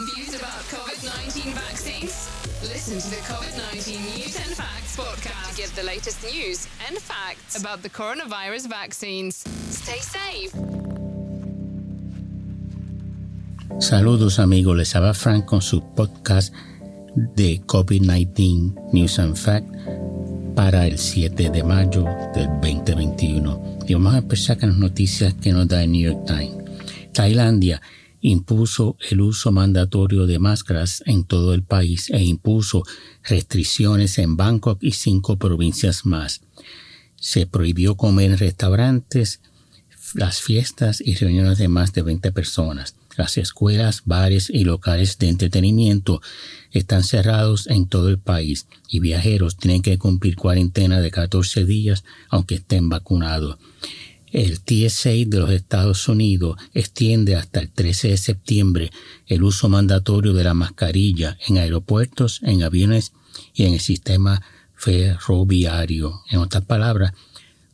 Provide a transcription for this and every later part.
Confused about COVID 19 vaccines? Listen to the COVID 19 News and Facts podcast to get the latest news and facts about the coronavirus vaccines. Stay safe. Saludos amigos, les habla Frank con su podcast de COVID-19 News and Fact para el 7 de mayo del 2021. Y vamos a empezar con las noticias que nos da el New York Times. Tailandia impuso el uso mandatorio de máscaras en todo el país e impuso restricciones en Bangkok y cinco provincias más. Se prohibió comer en restaurantes, las fiestas y reuniones de más de 20 personas. Las escuelas, bares y locales de entretenimiento están cerrados en todo el país y viajeros tienen que cumplir cuarentena de 14 días aunque estén vacunados. El TSA de los Estados Unidos extiende hasta el 13 de septiembre el uso mandatorio de la mascarilla en aeropuertos, en aviones y en el sistema ferroviario. En otras palabras,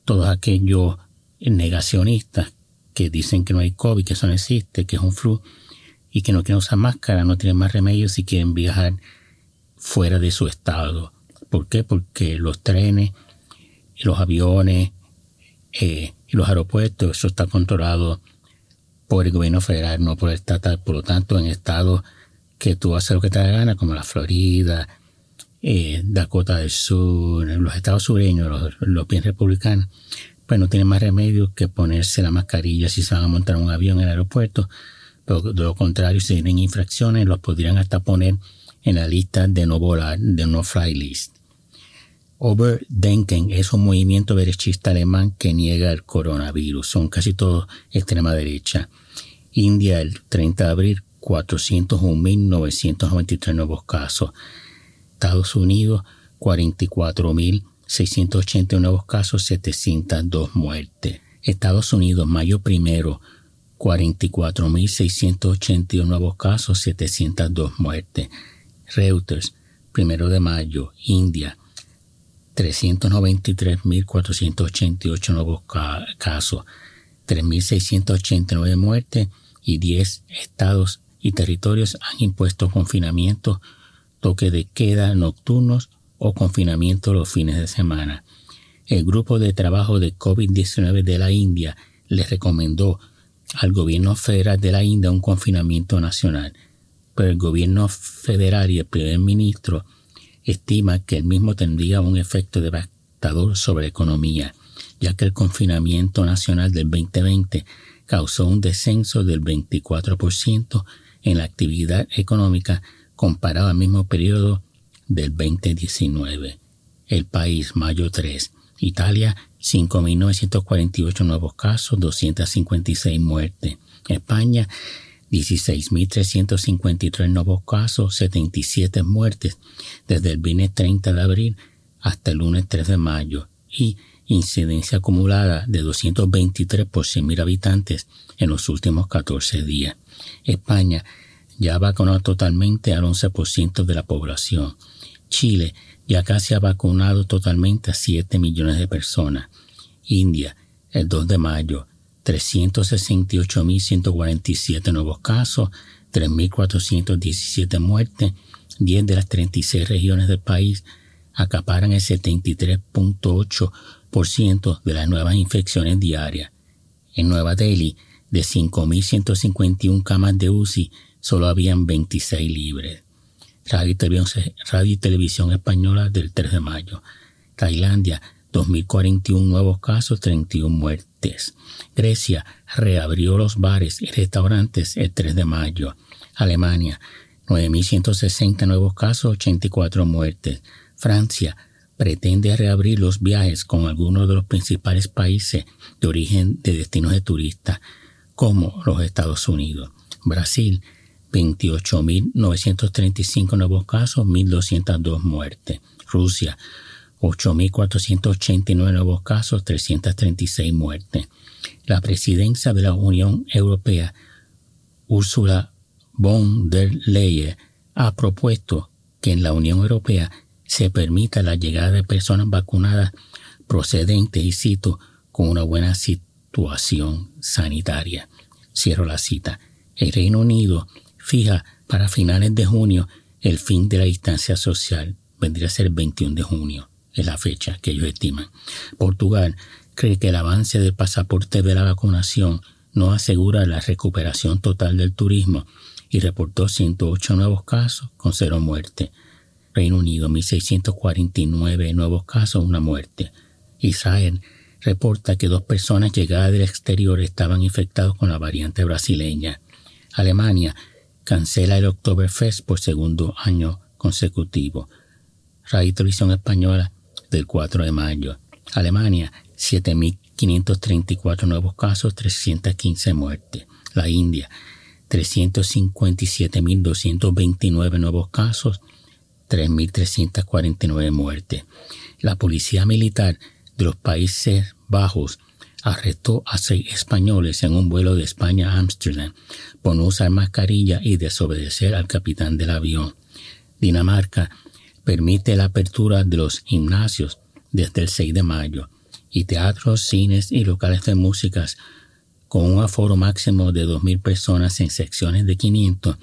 todos aquellos negacionistas que dicen que no hay COVID, que eso no existe, que es un flu y que no quieren usar máscara, no tienen más remedio si quieren viajar fuera de su estado. ¿Por qué? Porque los trenes, los aviones y los aeropuertos, eso está controlado por el gobierno federal, no por el estatal. Por lo tanto, en estados que tú haces lo que te da gana, como la Florida, eh, Dakota del Sur, los estados sureños, los, los republicanos, pues no tienen más remedio que ponerse la mascarilla si se van a montar un avión en el aeropuerto. Pero de lo contrario, si tienen infracciones, los podrían hasta poner en la lista de no volar, de no fly list. Overdenken es un movimiento derechista alemán que niega el coronavirus. Son casi todos extrema derecha. India, el 30 de abril, 401.993 nuevos casos. Estados Unidos, 44.000 680 nuevos casos, 702 muertes. Estados Unidos, mayo primero, 44.681 nuevos casos, 702 muertes. Reuters, primero de mayo, India, 393.488 nuevos casos, 3.689 muertes y 10 estados y territorios han impuesto confinamiento, toque de queda nocturnos o confinamiento los fines de semana. El grupo de trabajo de COVID-19 de la India le recomendó al gobierno federal de la India un confinamiento nacional, pero el gobierno federal y el primer ministro estima que el mismo tendría un efecto devastador sobre la economía, ya que el confinamiento nacional del 2020 causó un descenso del 24% en la actividad económica comparado al mismo periodo del 2019. El país, mayo 3. Italia, 5.948 nuevos casos, 256 muertes. España, 16.353 nuevos casos, 77 muertes desde el viernes 30 de abril hasta el lunes 3 de mayo y incidencia acumulada de 223 por 100.000 habitantes en los últimos 14 días. España ya vacunó totalmente al 11% de la población. Chile ya casi ha vacunado totalmente a 7 millones de personas. India, el 2 de mayo, 368.147 nuevos casos, 3.417 muertes, 10 de las 36 regiones del país acaparan el 73.8% de las nuevas infecciones diarias. En Nueva Delhi, de 5.151 camas de UCI, solo habían 26 libres. Radio y, Televisión, Española del 3 de mayo. Tailandia, 2.041 nuevos casos, 31 muertes. Grecia reabrió los bares y restaurantes el 3 de mayo. Alemania, 9.160 nuevos casos, 84 muertes. Francia pretende reabrir los viajes con algunos de los principales países de origen de destinos de turistas, como los Estados Unidos. Brasil 28.935 nuevos casos, 1.202 muertes. Rusia, 8.489 nuevos casos, 336 muertes. La presidencia de la Unión Europea, Ursula von der Leyen, ha propuesto que en la Unión Europea se permita la llegada de personas vacunadas procedentes, y cito, con una buena situación sanitaria. Cierro la cita. El Reino Unido fija para finales de junio el fin de la distancia social. Vendría a ser el 21 de junio, es la fecha que ellos estiman. Portugal cree que el avance del pasaporte de la vacunación no asegura la recuperación total del turismo y reportó 108 nuevos casos con cero muertes. Reino Unido, 1.649 nuevos casos, una muerte. Israel reporta que dos personas llegadas del exterior estaban infectados con la variante brasileña. Alemania cancela el Oktoberfest por segundo año consecutivo. Radio Televisión Española del 4 de mayo. Alemania, 7.534 nuevos casos, 315 muertes. La India, 357.229 nuevos casos, 3.349 muertes. La Policía Militar de los Países Bajos arrestó a seis españoles en un vuelo de España a Ámsterdam por no usar mascarilla y desobedecer al capitán del avión. Dinamarca permite la apertura de los gimnasios desde el 6 de mayo y teatros, cines y locales de músicas con un aforo máximo de 2.000 personas en secciones de 500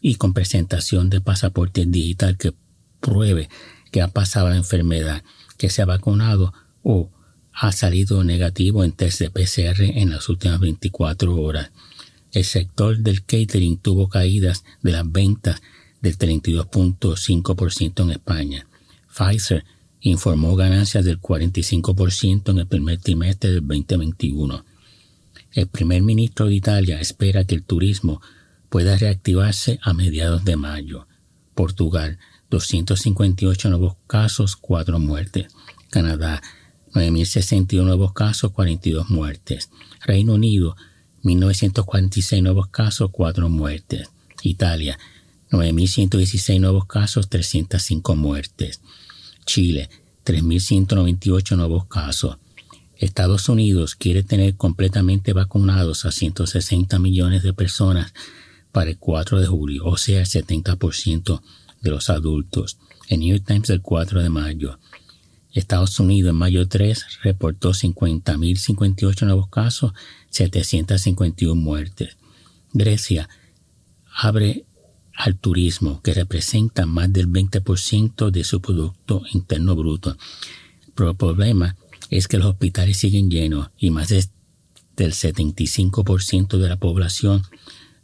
y con presentación de pasaporte digital que pruebe que ha pasado la enfermedad, que se ha vacunado o ha salido negativo en test de PCR en las últimas 24 horas. El sector del catering tuvo caídas de las ventas del 32.5% en España. Pfizer informó ganancias del 45% en el primer trimestre del 2021. El primer ministro de Italia espera que el turismo pueda reactivarse a mediados de mayo. Portugal, 258 nuevos casos, 4 muertes. Canadá, 9.061 nuevos casos, 42 muertes. Reino Unido, 1.946 nuevos casos, 4 muertes. Italia, 9.116 nuevos casos, 305 muertes. Chile, 3.198 nuevos casos. Estados Unidos quiere tener completamente vacunados a 160 millones de personas para el 4 de julio, o sea, el 70% de los adultos. El New York Times el 4 de mayo. Estados Unidos en mayo 3 reportó 50.058 nuevos casos, 751 muertes. Grecia abre al turismo, que representa más del 20% de su Producto Interno Bruto. Pero el problema es que los hospitales siguen llenos y más del 75% de la población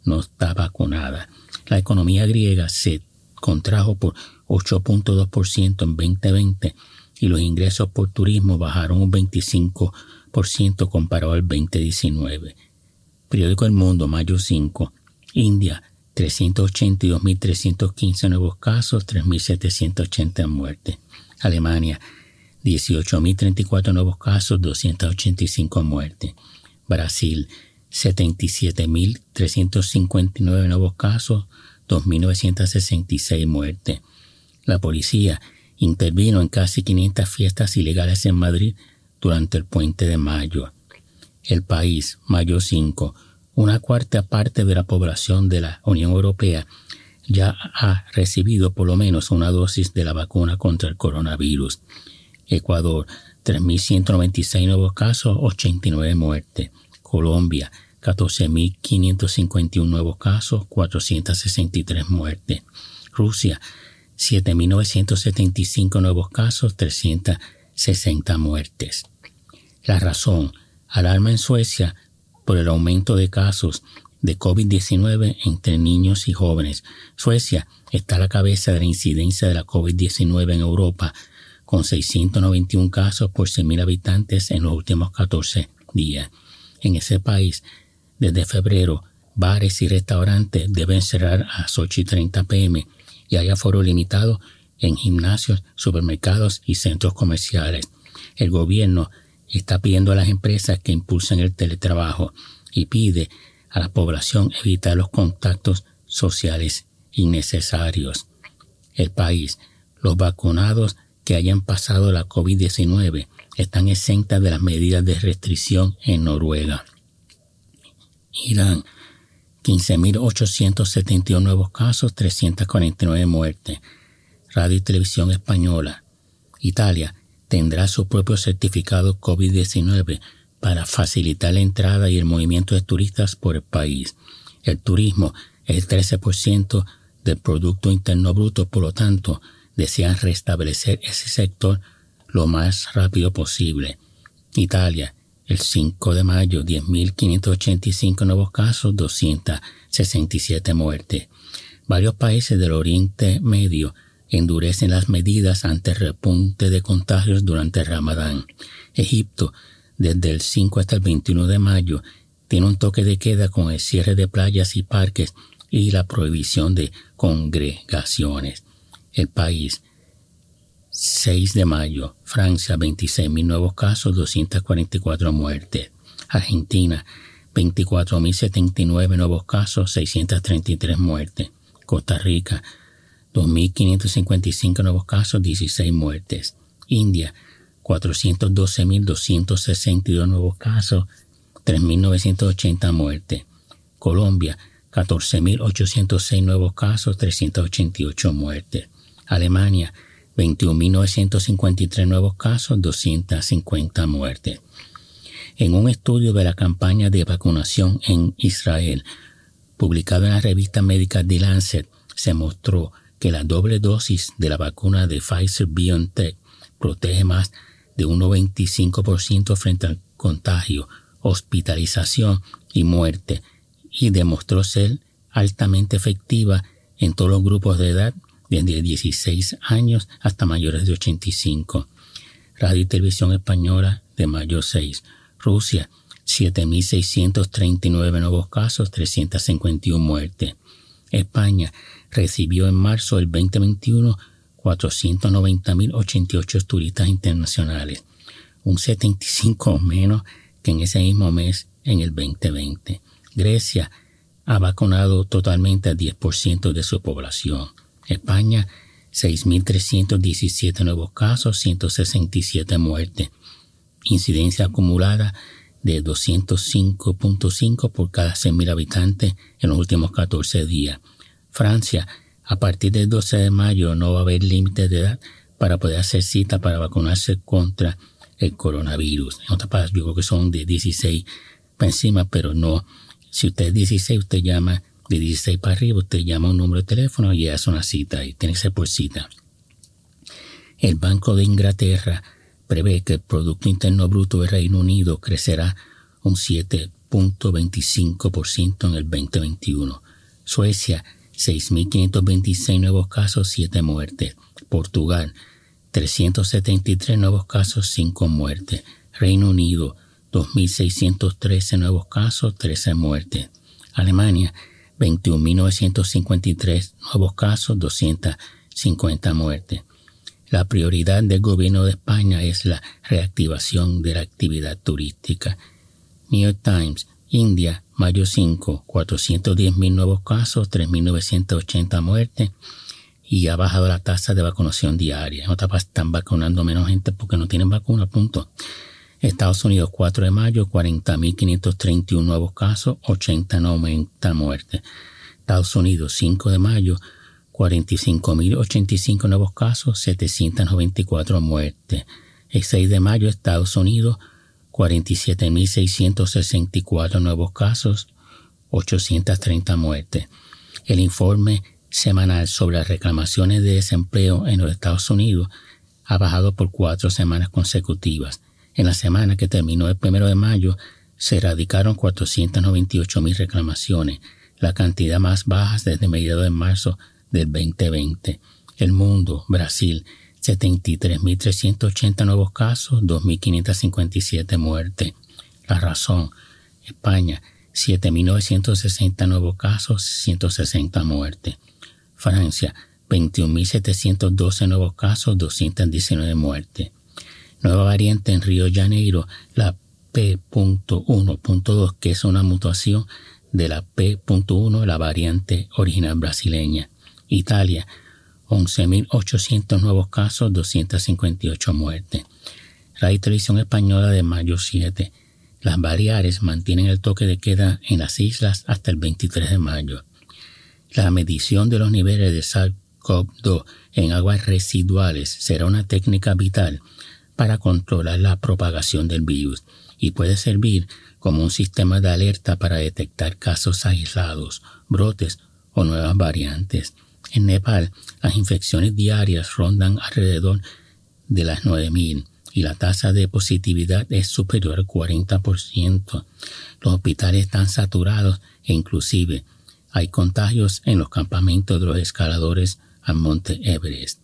no está vacunada. La economía griega se contrajo por 8.2% en 2020 y los ingresos por turismo bajaron un 25% comparado al 2019. Periódico El Mundo, mayo 5. India, 382.315 nuevos casos, 3.780 muertes. Alemania, 18.034 nuevos casos, 285 muertes. Brasil, 77.359 nuevos casos, 2.966 muertes. La policía intervino en casi 500 fiestas ilegales en Madrid durante el puente de mayo. El país, mayo 5, una cuarta parte de la población de la Unión Europea ya ha recibido por lo menos una dosis de la vacuna contra el coronavirus. Ecuador, 3.196 nuevos casos, 89 muertes. Colombia, 14.551 nuevos casos, 463 muertes. Rusia, 7.975 nuevos casos, 360 muertes. La razón, alarma en Suecia por el aumento de casos de COVID-19 entre niños y jóvenes. Suecia está a la cabeza de la incidencia de la COVID-19 en Europa, con 691 casos por 100.000 habitantes en los últimos 14 días. En ese país, desde febrero, bares y restaurantes deben cerrar a las 8 y 30 pm y hay aforo limitado en gimnasios, supermercados y centros comerciales. El gobierno está pidiendo a las empresas que impulsen el teletrabajo y pide a la población evitar los contactos sociales innecesarios. El país, los vacunados que hayan pasado la COVID-19 están exentas de las medidas de restricción en Noruega. Irán, 15.871 nuevos casos, 349 muertes. Radio y Televisión Española. Italia tendrá su propio certificado COVID-19 para facilitar la entrada y el movimiento de turistas por el país. El turismo el 13% del Producto Interno Bruto, por lo tanto, desean restablecer ese sector lo más rápido posible. Italia, el 5 de mayo, 10.585 nuevos casos, 267 muertes. Varios países del Oriente Medio endurecen las medidas ante el repunte de contagios durante el Ramadán. Egipto, desde el 5 hasta el 21 de mayo, tiene un toque de queda con el cierre de playas y parques y la prohibición de congregaciones. El país, 6 de mayo, Francia, 26.000 nuevos casos, 244 muertes. Argentina, 24.079 nuevos casos, 633 muertes. Costa Rica, 2.555 nuevos casos, 16 muertes. India, 412.262 nuevos casos, 3.980 muertes. Colombia, 14.806 nuevos casos, 388 muertes. Alemania, 21.953 nuevos casos, 250 muertes. En un estudio de la campaña de vacunación en Israel, publicado en la revista médica The Lancet, se mostró que la doble dosis de la vacuna de Pfizer BioNTech protege más de un 95% frente al contagio, hospitalización y muerte, y demostró ser altamente efectiva en todos los grupos de edad, desde 16 años hasta mayores de 85. Radio y Televisión Española de mayo 6. Rusia, 7.639 nuevos casos, 351 muertes. España recibió en marzo del 2021 490.088 turistas internacionales, un 75 menos que en ese mismo mes en el 2020. Grecia ha vacunado totalmente al 10% de su población. España, 6.317 nuevos casos, 167 muertes. Incidencia acumulada de 205.5 por cada 100.000 habitantes en los últimos 14 días. Francia, a partir del 12 de mayo no va a haber límite de edad para poder hacer cita para vacunarse contra el coronavirus. En otras palabras, yo creo que son de 16 para encima, pero no. Si usted es 16, usted llama de 16 para arriba, usted llama un número de teléfono y hace una cita y tiene que ser por cita. El Banco de Inglaterra prevé que el Producto Interno Bruto del Reino Unido crecerá un 7.25% en el 2021. Suecia 6.526 nuevos casos, 7 muertes. Portugal, 373 nuevos casos, 5 muertes. Reino Unido, 2.613 nuevos casos, 13 muertes. Alemania, 21.953 nuevos casos, 250 muertes. La prioridad del gobierno de España es la reactivación de la actividad turística. New York Times, India, mayo 5, 410 mil nuevos casos, 3.980 muertes y ha bajado la tasa de vacunación diaria. En están vacunando menos gente porque no tienen vacuna, punto. Estados Unidos, 4 de mayo, 40.531 nuevos casos, 80 90 muertes. Estados Unidos, 5 de mayo, 45.085 nuevos casos, 794 muertes. El 6 de mayo, Estados Unidos, 47.664 nuevos casos, 830 muertes. El informe semanal sobre las reclamaciones de desempleo en los Estados Unidos ha bajado por cuatro semanas consecutivas. En la semana que terminó el primero de mayo, se erradicaron 498.000 reclamaciones, la cantidad más baja desde mediados de marzo del 2020. El mundo, Brasil, 73.380 nuevos casos, 2.557 muertes. La razón, España, 7.960 nuevos casos, 160 muertes. Francia, 21.712 nuevos casos, 219 muertes. Nueva variante en Río Janeiro, la P.1.2, que es una mutación de la P.1, la variante original brasileña. Italia, 11.800 nuevos casos, 258 muertes. La televisión española de mayo 7. Las Baleares mantienen el toque de queda en las islas hasta el 23 de mayo. La medición de los niveles de SARS-CoV-2 en aguas residuales será una técnica vital para controlar la propagación del virus y puede servir como un sistema de alerta para detectar casos aislados, brotes o nuevas variantes. En Nepal, las infecciones diarias rondan alrededor de las 9.000 y la tasa de positividad es superior al 40%. Los hospitales están saturados e inclusive hay contagios en los campamentos de los escaladores al monte Everest.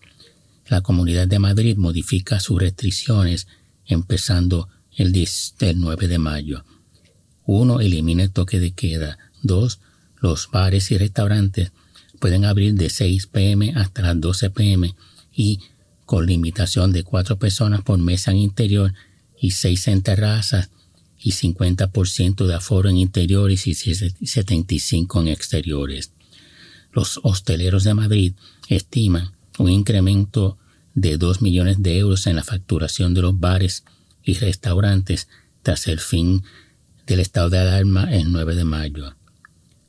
La Comunidad de Madrid modifica sus restricciones empezando el, 9 de mayo. 1. Elimina el toque de queda. 2. Los bares y restaurantes pueden abrir de 6 pm hasta las 12 pm y con limitación de 4 personas por mesa en interior y 6 en terrazas y 50% de aforo en interiores y 75 en exteriores. Los hosteleros de Madrid estiman un incremento de 2 millones de euros en la facturación de los bares y restaurantes tras el fin del estado de alarma el 9 de mayo.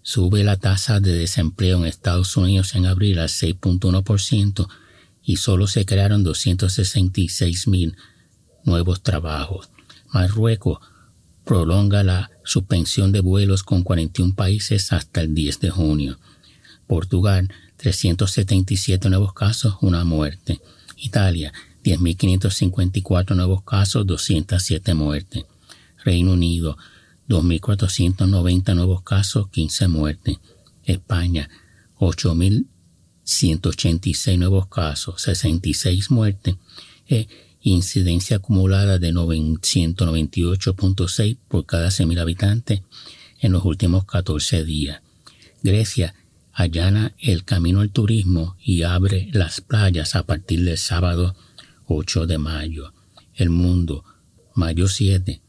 Sube la tasa de desempleo en Estados Unidos en abril al 6.1% y solo se crearon 266 mil nuevos trabajos. Marruecos prolonga la suspensión de vuelos con 41 países hasta el 10 de junio. Portugal, 377 nuevos casos, una muerte. Italia, 10.554 nuevos casos, 207 muertes. Reino Unido, 2.490 nuevos casos, 15 muertes. España, 8.186 nuevos casos, 66 muertes. E incidencia acumulada de 198.6 por cada 100.000 habitantes en los últimos 14 días. Grecia allana el camino al turismo y abre las playas a partir del sábado 8 de mayo. El mundo, mayo 7.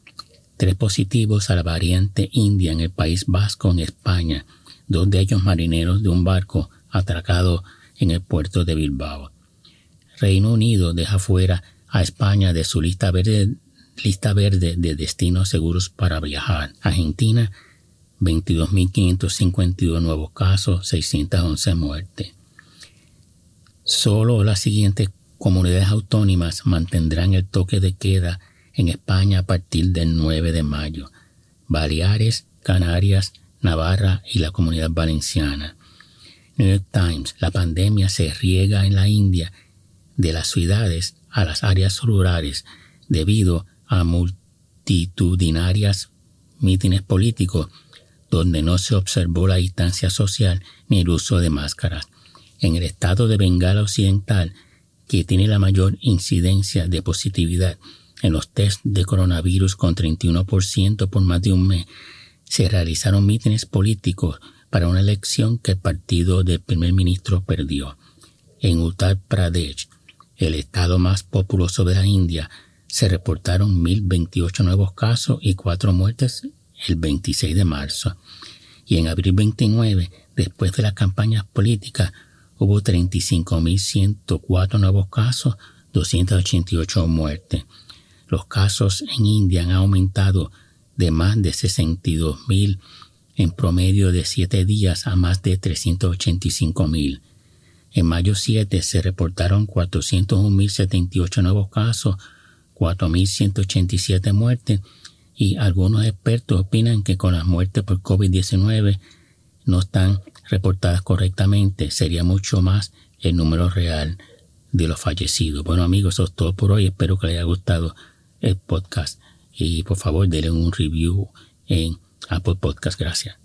Tres positivos a la variante india en el País Vasco, en España, dos de ellos marineros de un barco atracado en el puerto de Bilbao. Reino Unido deja fuera a España de su lista verde, lista verde de destinos seguros para viajar. Argentina, 22.552 nuevos casos, 611 muertes. Solo las siguientes comunidades autónomas mantendrán el toque de queda en España a partir del 9 de mayo. Baleares, Canarias, Navarra y la Comunidad Valenciana. New York Times, la pandemia se riega en la India de las ciudades a las áreas rurales debido a multitudinarias mítines políticos donde no se observó la distancia social ni el uso de máscaras. En el estado de Bengala Occidental, que tiene la mayor incidencia de positividad en los test de coronavirus con 31% por más de un mes, se realizaron mítines políticos para una elección que el partido del primer ministro perdió. En Uttar Pradesh, el estado más populoso de la India, se reportaron 1.028 nuevos casos y cuatro muertes el 26 de marzo. Y en abril 29, después de las campañas políticas, hubo 35.104 nuevos casos, 288 muertes. Los casos en India han aumentado de más de 62.000 en promedio de 7 días a más de 385.000. En mayo 7 se reportaron 401.078 nuevos casos, 4.187 muertes y algunos expertos opinan que con las muertes por COVID-19 no están reportadas correctamente. Sería mucho más el número real de los fallecidos. Bueno amigos, eso es todo por hoy. Espero que les haya gustado el podcast y por favor denle un review en Apple Podcast. Gracias.